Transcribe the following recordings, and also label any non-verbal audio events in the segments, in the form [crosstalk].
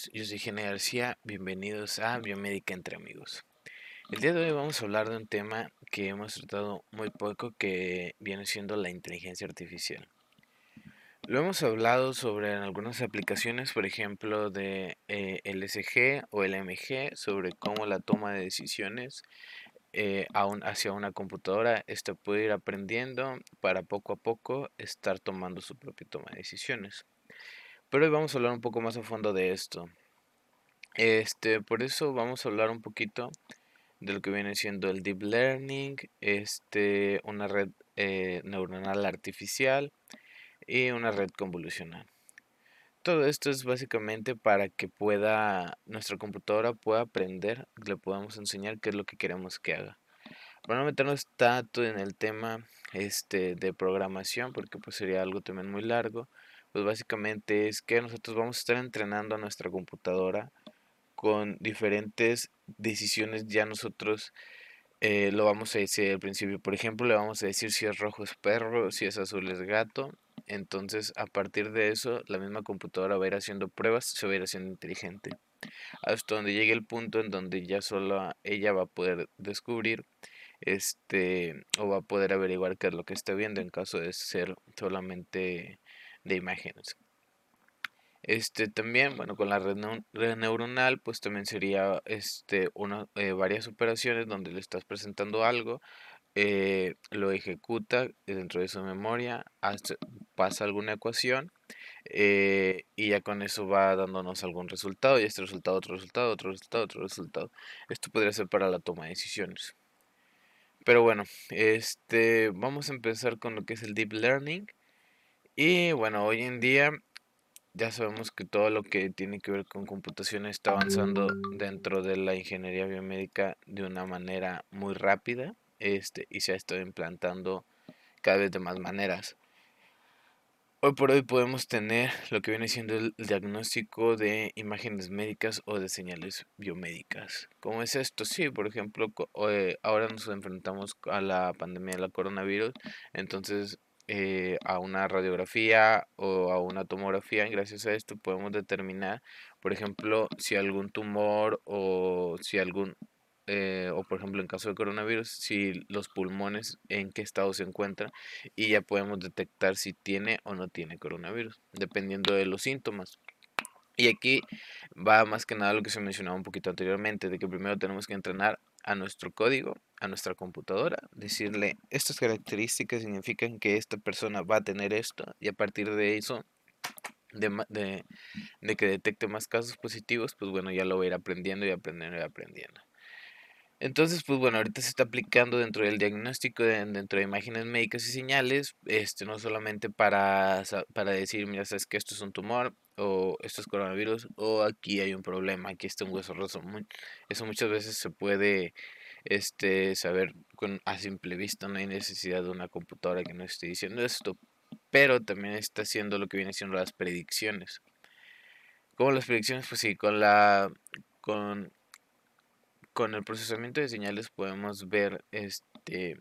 noches, yo soy Gene García, bienvenidos a Biomédica entre amigos. El día de hoy vamos a hablar de un tema que hemos tratado muy poco que viene siendo la inteligencia artificial. Lo hemos hablado sobre algunas aplicaciones, por ejemplo, de eh, LSG o LMG, sobre cómo la toma de decisiones eh, hacia una computadora, esta puede ir aprendiendo para poco a poco estar tomando su propia toma de decisiones. Pero hoy vamos a hablar un poco más a fondo de esto. Este, por eso vamos a hablar un poquito de lo que viene siendo el deep learning, este, una red eh, neuronal artificial y una red convolucional. Todo esto es básicamente para que pueda nuestra computadora pueda aprender, le podamos enseñar qué es lo que queremos que haga. Para no meternos tanto en el tema este, de programación, porque pues sería algo también muy largo, pues básicamente es que nosotros vamos a estar entrenando a nuestra computadora con diferentes decisiones ya nosotros eh, lo vamos a decir al principio. Por ejemplo, le vamos a decir si es rojo es perro, si es azul es gato. Entonces, a partir de eso, la misma computadora va a ir haciendo pruebas, se va a ir haciendo inteligente. Hasta donde llegue el punto en donde ya solo ella va a poder descubrir este o va a poder averiguar qué es lo que está viendo en caso de ser solamente de imágenes. Este también, bueno, con la red, neuronal, pues también sería este, una, eh, varias operaciones donde le estás presentando algo, eh, lo ejecuta dentro de su memoria, pasa alguna ecuación eh, y ya con eso va dándonos algún resultado y este resultado, otro resultado, otro resultado, otro resultado. Esto podría ser para la toma de decisiones. Pero bueno, este, vamos a empezar con lo que es el deep learning. Y bueno, hoy en día ya sabemos que todo lo que tiene que ver con computación está avanzando dentro de la ingeniería biomédica de una manera muy rápida este, y se ha estado implantando cada vez de más maneras. Hoy por hoy podemos tener lo que viene siendo el diagnóstico de imágenes médicas o de señales biomédicas. ¿Cómo es esto? Sí, por ejemplo, eh, ahora nos enfrentamos a la pandemia de la coronavirus, entonces eh, a una radiografía o a una tomografía. gracias a esto podemos determinar, por ejemplo, si algún tumor o si algún, eh, o por ejemplo en caso de coronavirus, si los pulmones en qué estado se encuentran y ya podemos detectar si tiene o no tiene coronavirus, dependiendo de los síntomas. Y aquí va más que nada lo que se mencionaba un poquito anteriormente, de que primero tenemos que entrenar a nuestro código, a nuestra computadora, decirle estas características significan que esta persona va a tener esto y a partir de eso, de, de, que detecte más casos positivos, pues bueno, ya lo va a ir aprendiendo y aprendiendo y aprendiendo. Entonces, pues bueno, ahorita se está aplicando dentro del diagnóstico, dentro de imágenes médicas y señales, este, no solamente para, para decir, mira, sabes que esto es un tumor, o esto es coronavirus, o aquí hay un problema, aquí está un hueso roto. Eso muchas veces se puede este, saber a simple vista, no hay necesidad de una computadora que nos esté diciendo esto, pero también está haciendo lo que viene siendo las predicciones. ¿Cómo las predicciones? Pues sí, con la con, con el procesamiento de señales podemos ver este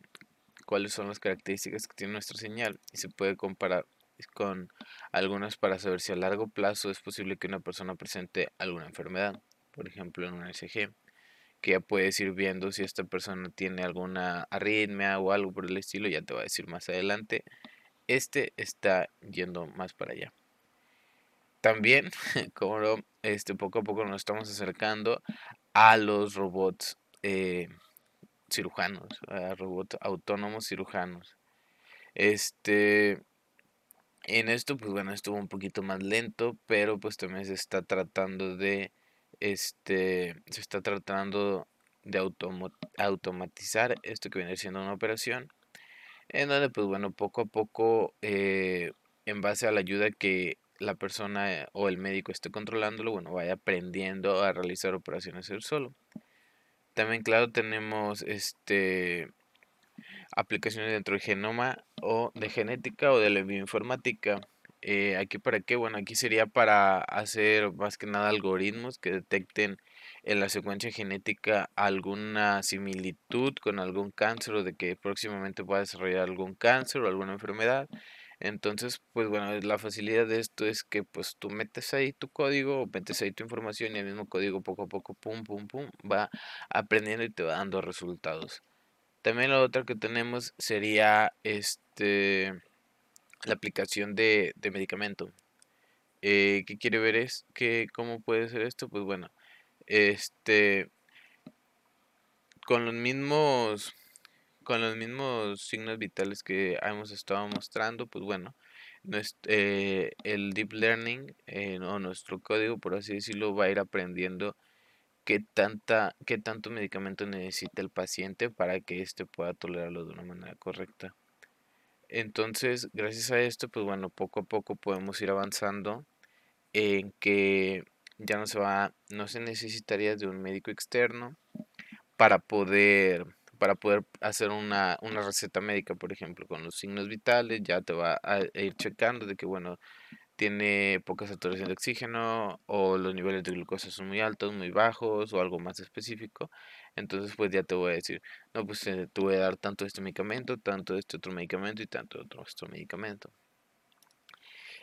cuáles son las características que tiene nuestra señal y se puede comparar con algunas para saber si a largo plazo es posible que una persona presente alguna enfermedad, por ejemplo en un SG, que ya puedes ir viendo si esta persona tiene alguna arritmia o algo por el estilo, ya te va a decir más adelante. Este está yendo más para allá. También, [laughs] como este, poco a poco nos estamos acercando a los robots eh, cirujanos, a robots autónomos cirujanos. Este, en esto, pues bueno, estuvo un poquito más lento, pero pues también se está tratando de, este, se está tratando de automatizar esto que viene siendo una operación, en donde pues bueno, poco a poco, eh, en base a la ayuda que la persona o el médico esté controlándolo, bueno, vaya aprendiendo a realizar operaciones él solo. También, claro, tenemos este aplicaciones dentro del genoma o de genética o de la bioinformática. Eh, aquí para qué? Bueno, aquí sería para hacer más que nada algoritmos que detecten en la secuencia genética alguna similitud con algún cáncer o de que próximamente pueda desarrollar algún cáncer o alguna enfermedad. Entonces, pues bueno, la facilidad de esto es que pues tú metes ahí tu código, metes ahí tu información y el mismo código poco a poco, pum, pum, pum, va aprendiendo y te va dando resultados. También la otra que tenemos sería este la aplicación de, de medicamento. Eh, ¿qué quiere ver es que cómo puede ser esto? Pues bueno, este con los mismos con los mismos signos vitales que hemos estado mostrando, pues bueno, eh, el deep learning eh, o nuestro código, por así decirlo, va a ir aprendiendo qué, tanta, qué tanto medicamento necesita el paciente para que éste pueda tolerarlo de una manera correcta. Entonces, gracias a esto, pues bueno, poco a poco podemos ir avanzando en que ya no se va, no se necesitaría de un médico externo para poder, para poder hacer una, una receta médica, por ejemplo, con los signos vitales, ya te va a ir checando de que, bueno, tiene poca saturación de oxígeno o los niveles de glucosa son muy altos, muy bajos o algo más específico. Entonces, pues ya te voy a decir, no, pues eh, te voy a dar tanto este medicamento, tanto este otro medicamento y tanto otro, otro medicamento.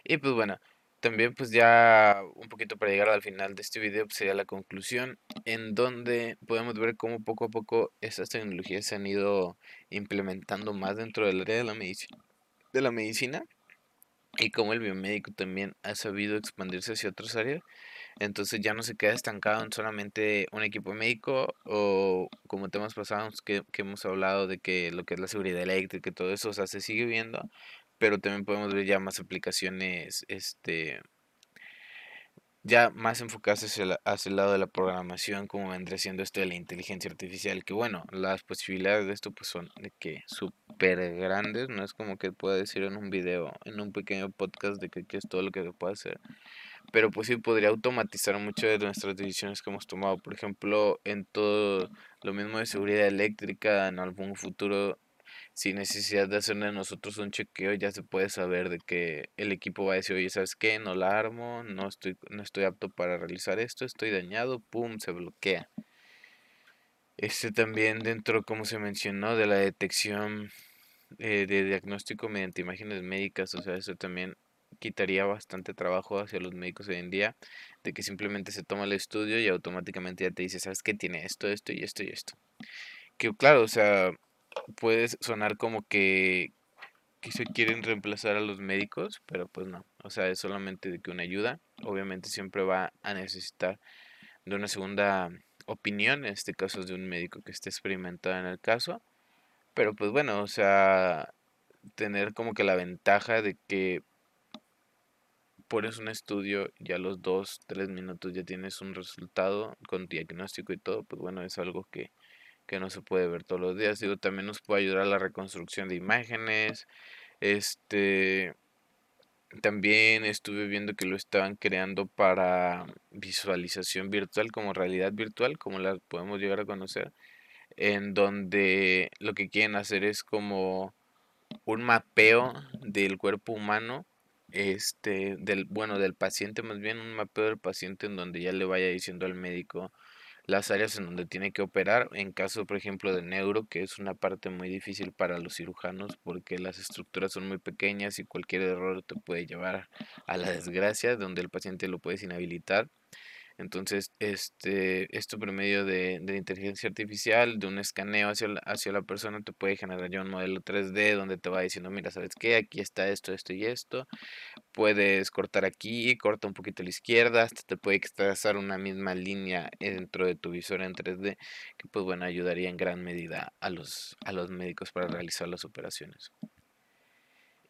Y pues bueno, también pues ya un poquito para llegar al final de este video pues, sería la conclusión en donde podemos ver cómo poco a poco estas tecnologías se han ido implementando más dentro del área de la medicina, de la medicina y cómo el biomédico también ha sabido expandirse hacia otras áreas. Entonces ya no se queda estancado en solamente un equipo médico o como temas pasados que, que hemos hablado de que lo que es la seguridad eléctrica y todo eso, se sigue viendo, pero también podemos ver ya más aplicaciones, este, ya más enfocadas hacia, el lado de la programación, como vendría siendo esto de la inteligencia artificial, que bueno, las posibilidades de esto pues son de que súper grandes, no es como que pueda decir en un video, en un pequeño podcast de que, que, es todo lo que se puede hacer, pero pues sí podría automatizar muchas de nuestras decisiones que hemos tomado, por ejemplo, en todo lo mismo de seguridad eléctrica, en algún futuro sin necesidad de hacerle nosotros un chequeo, ya se puede saber de que el equipo va a decir, oye, ¿sabes qué? No la armo, no estoy, no estoy apto para realizar esto, estoy dañado, pum, se bloquea. Este también dentro, como se mencionó, de la detección eh, de diagnóstico mediante imágenes médicas, o sea, eso también quitaría bastante trabajo hacia los médicos hoy en día, de que simplemente se toma el estudio y automáticamente ya te dice, ¿sabes qué? Tiene esto, esto y esto y esto. Que claro, o sea, puede sonar como que, que se quieren reemplazar a los médicos, pero pues no. O sea, es solamente de que una ayuda. Obviamente siempre va a necesitar de una segunda opinión, en este caso es de un médico que esté experimentado en el caso. Pero pues bueno, o sea, tener como que la ventaja de que pones un estudio y a los dos, tres minutos ya tienes un resultado con diagnóstico y todo, pues bueno, es algo que, que no se puede ver todos los días. Digo, también nos puede ayudar a la reconstrucción de imágenes. Este, también estuve viendo que lo estaban creando para visualización virtual como realidad virtual, como la podemos llegar a conocer, en donde lo que quieren hacer es como un mapeo del cuerpo humano, este, del, bueno, del paciente más bien, un mapeo del paciente en donde ya le vaya diciendo al médico las áreas en donde tiene que operar, en caso, por ejemplo, de neuro, que es una parte muy difícil para los cirujanos porque las estructuras son muy pequeñas y cualquier error te puede llevar a la desgracia, donde el paciente lo puedes inhabilitar. Entonces, este, esto por medio de, de inteligencia artificial, de un escaneo hacia la, hacia la persona, te puede generar ya un modelo 3D donde te va diciendo, mira, ¿sabes qué? Aquí está esto, esto y esto. Puedes cortar aquí, corta un poquito a la izquierda, hasta te puede trazar una misma línea dentro de tu visor en 3D, que pues bueno, ayudaría en gran medida a los, a los médicos para realizar las operaciones.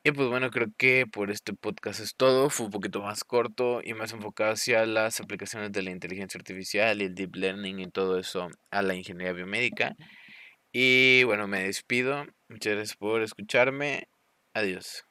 Y pues bueno, creo que por este podcast es todo. Fue un poquito más corto y más enfocado hacia las aplicaciones de la inteligencia artificial y el deep learning y todo eso a la ingeniería biomédica. Y bueno, me despido. Muchas gracias por escucharme. Adiós.